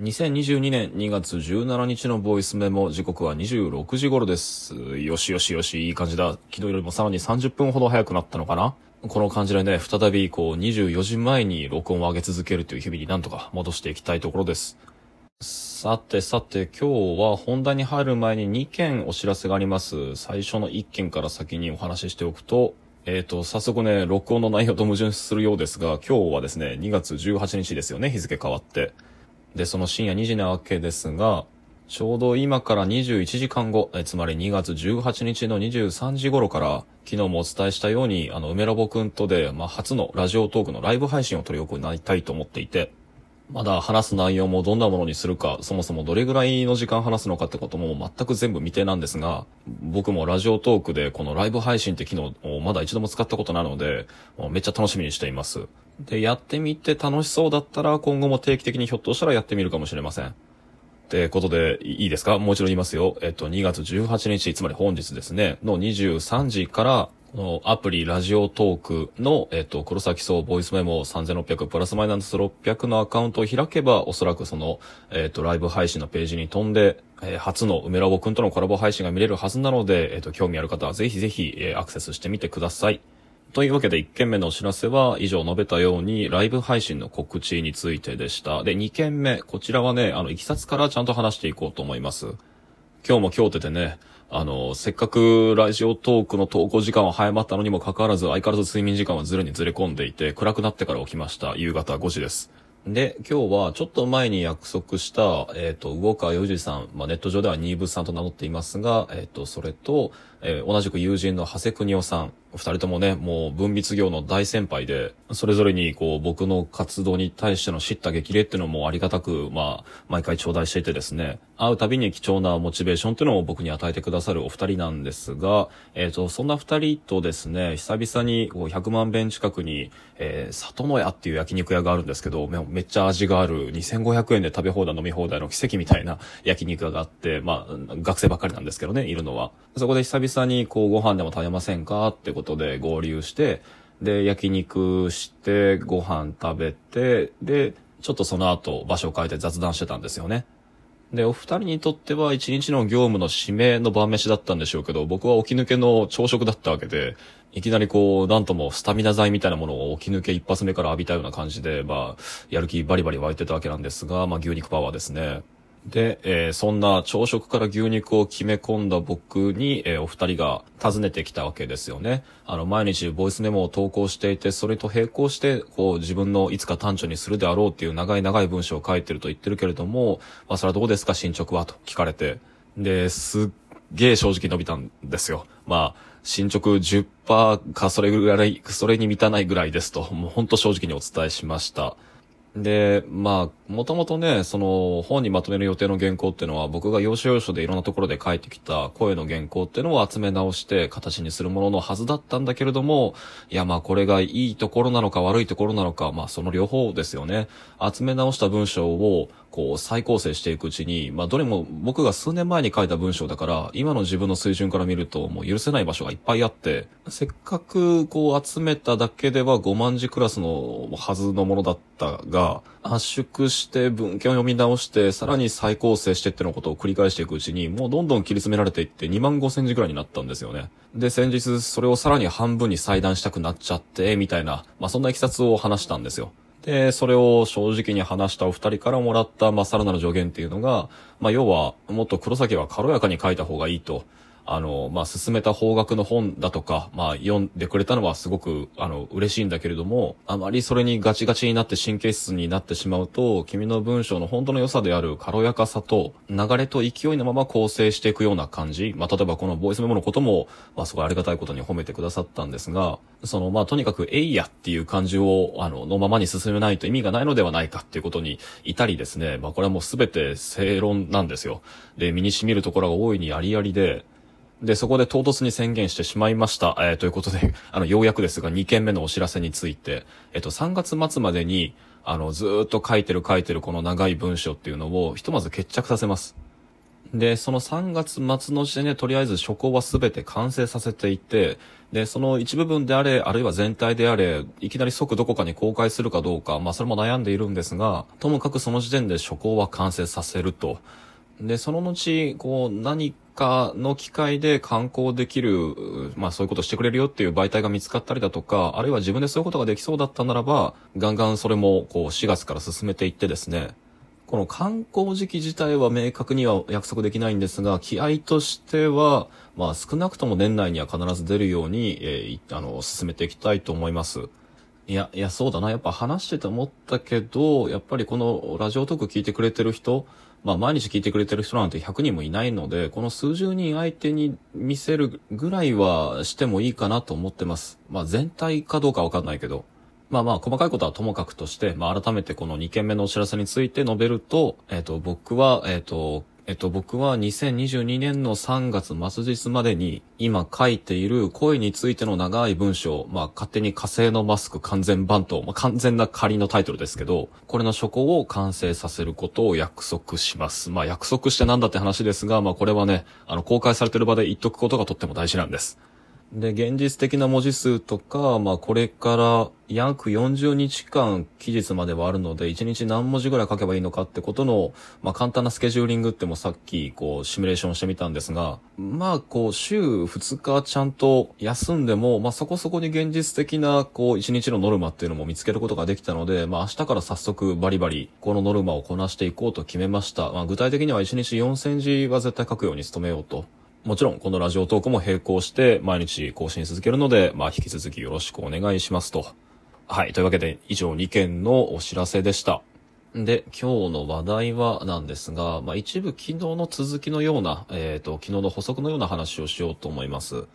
2022年2月17日のボイスメモ、時刻は26時頃です。よしよしよし、いい感じだ。昨日よりもさらに30分ほど早くなったのかな？この感じでね、再びこう24時前に録音を上げ続けるという日々になんとか戻していきたいところです。さてさて今日は本題に入る前に2件お知らせがあります。最初の1件から先にお話ししておくと、えっ、と、早速ね、録音の内容と矛盾するようですが、今日はですね、2月18日ですよね、日付変わって。で、その深夜2時なわけですが、ちょうど今から21時間後、えつまり2月18日の23時頃から、昨日もお伝えしたように、あの、梅ラボくんとで、まあ、初のラジオトークのライブ配信を取り行いたいと思っていて、まだ話す内容もどんなものにするか、そもそもどれぐらいの時間話すのかってことも全く全部未定なんですが、僕もラジオトークでこのライブ配信って機能をまだ一度も使ったことないので、めっちゃ楽しみにしています。で、やってみて楽しそうだったら今後も定期的にひょっとしたらやってみるかもしれません。ってことで、いいですか？もう一度言いますよ。えっと、2月18日、つまり本日ですね、の23時から、このアプリラジオトークの、えっと、黒崎総ボイスメモ3600プラスマイナス600のアカウントを開けば、おそらくその、えっと、ライブ配信のページに飛んで、えー初の梅ラボくんとのコラボ配信が見れるはずなので、えっと、興味ある方はぜひぜひ、えーアクセスしてみてください。というわけで1件目のお知らせは以上述べたようにライブ配信の告知についてでした。で、2件目、こちらはね、あの、いきさつからちゃんと話していこうと思います。今日も今日ててね、あの、せっかくラジオトークの投稿時間は早まったのにもかかわらず相変わらず睡眠時間はずれにずれ込んでいて、暗くなってから起きました。夕方5時です。で、今日はちょっと前に約束した、えっ、と、魚川洋二さん、まあ、ネット上ではニーブさんと名乗っていますが、えっ、と、それと、えー同じく友人の長谷邦夫さん、二人ともね、もう文筆業の大先輩で、それぞれにこう、僕の活動に対しての叱咤激励っていうのもありがたく、まあ、毎回頂戴していてですね、会うたびに貴重なモチベーションっていうのを僕に与えてくださるお二人なんですが、えっ、と、そんな二人とですね、久々にこう100万遍近くに、えー、里の屋っていう焼肉屋があるんですけど、めめっちゃ味がある2500円で食べ放題飲み放題の奇跡みたいな 焼肉屋があって、まあ、学生ばっかりなんですけどね、いるのは。そこで久々にこうご飯でも食べませんかってことで合流して、で、焼肉して、ご飯食べて、で、ちょっとその後場所を変えて雑談してたんですよね。で、お二人にとっては一日の業務の締めの晩飯だったんでしょうけど、僕は起き抜けの朝食だったわけで、いきなりこう、なんともスタミナ剤みたいなものを起き抜け一発目から浴びたような感じで、まあ、やる気バリバリ湧いてたわけなんですが、まあ、牛肉パワーですね。で、えーそんな朝食から牛肉を決め込んだ僕に、えーお二人が訪ねてきたわけですよね。あの、毎日ボイスメモを投稿していて、それと並行して、こう、自分のいつか短調にするであろうっていう長い長い文章を書いてると言ってるけれども、まあ、それはどうですか、進捗は？と聞かれて。で、すっげえ正直伸びたんですよ。まあ、進捗10%かそれぐらい、それに満たないぐらいですと、もうほんと正直にお伝えしました。で、まあ、もともとね、その本にまとめる予定の原稿っていうのは僕が要所要所でいろんなところで書いてきた声の原稿っていうのを集め直して形にするもののはずだったんだけれども、いやまあこれがいいところなのか悪いところなのか、まあその両方ですよね。集め直した文章をこう再構成していくうちに、まあどれも僕が数年前に書いた文章だから、今の自分の水準から見るともう許せない場所がいっぱいあって、せっかくこう集めただけでは5万字クラスのはずのものだったが、圧縮して文献を読み直して、さらに再構成してってのことを繰り返していくうちに、もうどんどん切り詰められていって2万5千字くらいになったんですよね。で、先日それをさらに半分に裁断したくなっちゃって、みたいな、まあそんな経緯を話したんですよ。で、それを正直に話したお二人からもらった、まあ、さらなる助言っていうのが、まあ、要は、もっと黒崎は軽やかに書いた方がいいと。あの、まあ、進めた方角の本だとか、まあ、読んでくれたのはすごく、あの、嬉しいんだけれども、あまりそれにガチガチになって神経質になってしまうと、君の文章の本当の良さである軽やかさと、流れと勢いのまま構成していくような感じ。まあ、例えばこのボイスメモのことも、まあ、すごいありがたいことに褒めてくださったんですが、その、まあ、とにかく、えいやっていう感じを、あの、のままに進めないと意味がないのではないかっていうことにいたりですね、まあ、これはもうすべて正論なんですよ。で、身に染みるところが大いにありありで、で、そこで唐突に宣言してしまいました。えーということで、あの、ようやくですが、2件目のお知らせについて、えっ、と、3月末までに、あの、ずっと書いてる書いてるこの長い文章っていうのを、ひとまず決着させます。で、その3月末の時点でとりあえず初稿は全て完成させていて、で、その一部分であれ、あるいは全体であれ、いきなり即どこかに公開するかどうか、まあそれも悩んでいるんですが、ともかくその時点で初稿は完成させると。で、その後、こう、何かの機会で観光できる、まあそういうことしてくれるよっていう媒体が見つかったりだとか、あるいは自分でそういうことができそうだったならば、ガンガンそれも、こう、4月から進めていってですね、この観光時期自体は明確には約束できないんですが、気合としては、まあ少なくとも年内には必ず出るように、えー、あの、進めていきたいと思います。いや、いや、そうだな。やっぱ話してて思ったけど、やっぱりこのラジオトーク聞いてくれてる人、まあ毎日聞いてくれてる人なんて100人もいないので、この数十人相手に見せるぐらいはしてもいいかなと思ってます。まあ全体かどうかわかんないけど。まあまあ、細かいことはともかくとして、まあ改めてこの2件目のお知らせについて述べると、えっ、ー、と、僕は、えっ、ー、と、えっと、僕は2022年の3月末日までに今書いている声についての長い文章、まあ勝手に火星のマスク完全版と、まあ完全な仮のタイトルですけど、これの書庫を完成させることを約束します。まあ約束してなんだって話ですが、まあこれはね、あの公開されてる場で言っとくことがとっても大事なんです。で、現実的な文字数とか、まあこれから約40日間期日まではあるので、1日何文字ぐらい書けばいいのかってことの、まあ簡単なスケジューリングってもさっきこうシミュレーションしてみたんですが、まあこう週2日ちゃんと休んでも、まあそこそこに現実的なこう1日のノルマっていうのも見つけることができたので、まあ明日から早速バリバリこのノルマをこなしていこうと決めました。まあ具体的には1日4000字は絶対書くように努めようと。もちろん、このラジオトークも並行して毎日更新続けるので、まあ、引き続きよろしくお願いしますと。はい。というわけで、以上2件のお知らせでした。で、今日の話題はなんですが、まあ、一部昨日の続きのような、えっ、ー、と、昨日の補足のような話をしようと思います。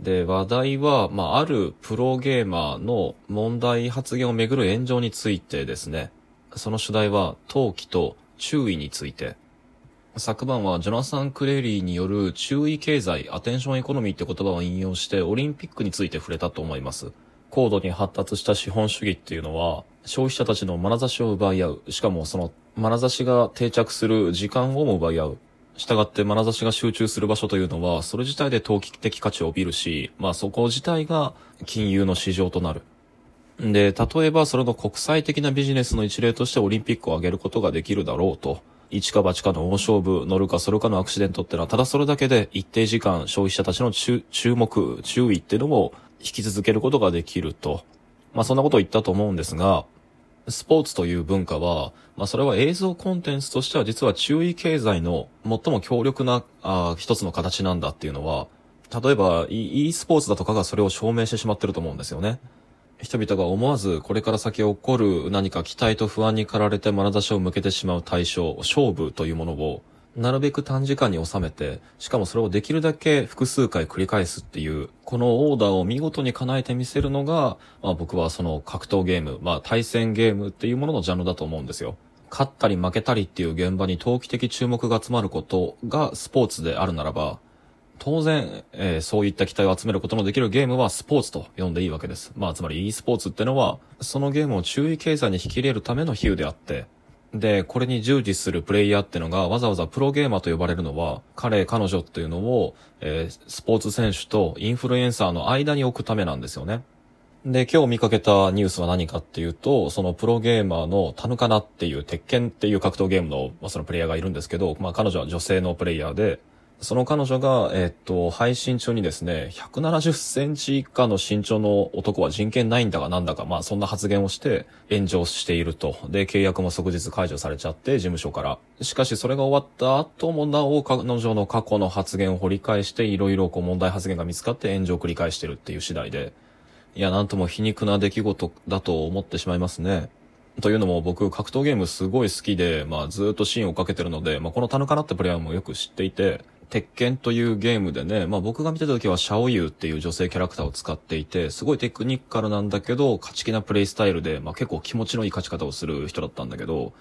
で、話題は、まあ、あるプロゲーマーの問題発言をめぐる炎上についてですね。その主題は、陶器と注意について。昨晩はジョナサン・クレリーによる注意経済、アテンションエコノミーって言葉を引用してオリンピックについて触れたと思います。高度に発達した資本主義っていうのは、消費者たちの眼差しを奪い合う。しかもその眼差しが定着する時間をも奪い合う。従って眼差しが集中する場所というのは、それ自体で投機的価値を帯びるし、まあそこ自体が金融の市場となる。で、例えばそれの国際的なビジネスの一例としてオリンピックを挙げることができるだろうと。一か八かの大勝負、乗るかそるかのアクシデントってのは、ただそれだけで一定時間消費者たちの注目、注意っていうのも引き続けることができると。まあそんなことを言ったと思うんですが、スポーツという文化は、まあそれは映像コンテンツとしては実は注意経済の最も強力なあ一つの形なんだっていうのは、例えば e スポーツだとかがそれを証明してしまってると思うんですよね。人々が思わずこれから先起こる何か期待と不安に駆られて眼差しを向けてしまう対象、勝負というものを、なるべく短時間に収めて、しかもそれをできるだけ複数回繰り返すっていう、このオーダーを見事に叶えてみせるのが、まあ僕はその格闘ゲーム、まあ対戦ゲームっていうもののジャンルだと思うんですよ。勝ったり負けたりっていう現場に投機的注目が集まることがスポーツであるならば、当然、えー、そういった期待を集めることのできるゲームはスポーツと呼んでいいわけです。まあ、つまり e スポーツってのは、そのゲームを注意経済に引き入れるための比喩であって、で、これに従事するプレイヤーってのがわざわざプロゲーマーと呼ばれるのは、彼、彼女っていうのを、えー、スポーツ選手とインフルエンサーの間に置くためなんですよね。で、今日見かけたニュースは何かっていうと、そのプロゲーマーのタヌカナっていう鉄拳っていう格闘ゲームの、まあ、そのプレイヤーがいるんですけど、まあ彼女は女性のプレイヤーで、その彼女が、えっと、配信中にですね、170センチ以下の身長の男は人権ないんだかなんだか、まあそんな発言をして炎上していると。で、契約も即日解除されちゃって、事務所から。しかしそれが終わった後もなお彼女の過去の発言を掘り返して、いろいろこう問題発言が見つかって炎上を繰り返してるっていう次第で。いや、なんとも皮肉な出来事だと思ってしまいますね。というのも僕格闘ゲームすごい好きで、まあずっとシーンをかけてるので、まあこのタヌカナってプレイヤーもよく知っていて、鉄拳というゲームでね、まあ僕が見てた時はシャオユーっていう女性キャラクターを使っていて、すごいテクニカルなんだけど、勝ち気なプレイスタイルで、まあ結構気持ちのいい勝ち方をする人だったんだけど、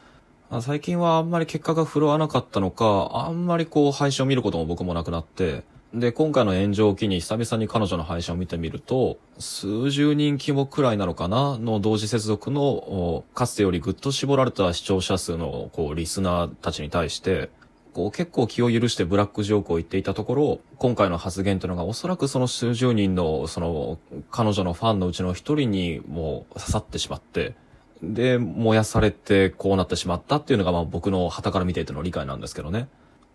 あ最近はあんまり結果が振るわなかったのか、あんまりこう配信を見ることも僕もなくなって、で、今回の炎上を機に久々に彼女の配信を見てみると、数十人規模くらいなのかなの同時接続の、かつてよりぐっと絞られた視聴者数の、こう、リスナーたちに対して、こう結構気を許してブラックジョークを言っていたところ、今回の発言というのがおそらくその数十人のその彼女のファンのうちの一人にもう刺さってしまって、で、燃やされてこうなってしまったっていうのがまあ僕の旗から見ていての理解なんですけどね。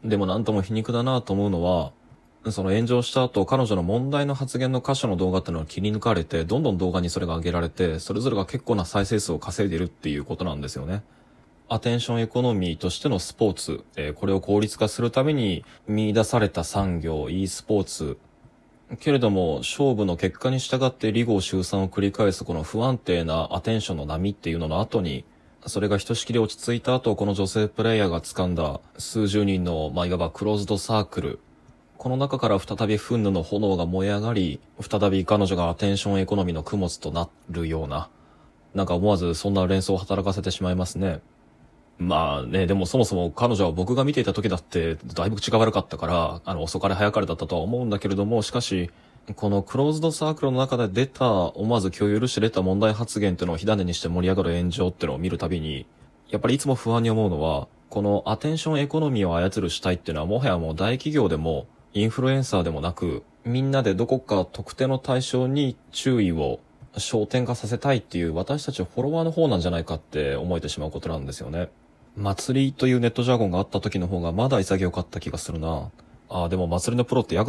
でもなんとも皮肉だなと思うのは、その炎上した後、彼女の問題の発言の箇所の動画っていうのを切り抜かれて、どんどん動画にそれが上げられて、それぞれが結構な再生数を稼いでるっていうことなんですよね。アテンションエコノミーとしてのスポーツ、えーこれを効率化するために見出された産業、e スポーツ。けれども、勝負の結果に従って離合集散を繰り返すこの不安定なアテンションの波っていうのの後に、それがひとしきり落ち着いた後、この女性プレイヤーが掴んだ数十人の、まあ、いわばクローズドサークル。この中から再び憤怒の炎が燃え上がり、再び彼女がアテンションエコノミーの供物となるような、なんか思わずそんな連想を働かせてしまいますね。まあね、でもそもそも彼女は僕が見ていた時だってだいぶ口が悪かったから、あの遅かれ早かれだったとは思うんだけれども、しかし、このクローズドサークルの中で出た、思わず気を許して出た問題発言っていうのを火種にして盛り上がる炎上っていうのを見るたびに、やっぱりいつも不安に思うのは、このアテンションエコノミーを操る主体っていうのはもはやもう大企業でも、インフルエンサーでもなく、みんなでどこか特定の対象に注意を焦点化させたいっていう私たちフォロワーの方なんじゃないかって思えてしまうことなんですよね。祭りというネットジャーゴンがあった時の方がまだ潔かった気がするな。ああ、でも祭りのプロって役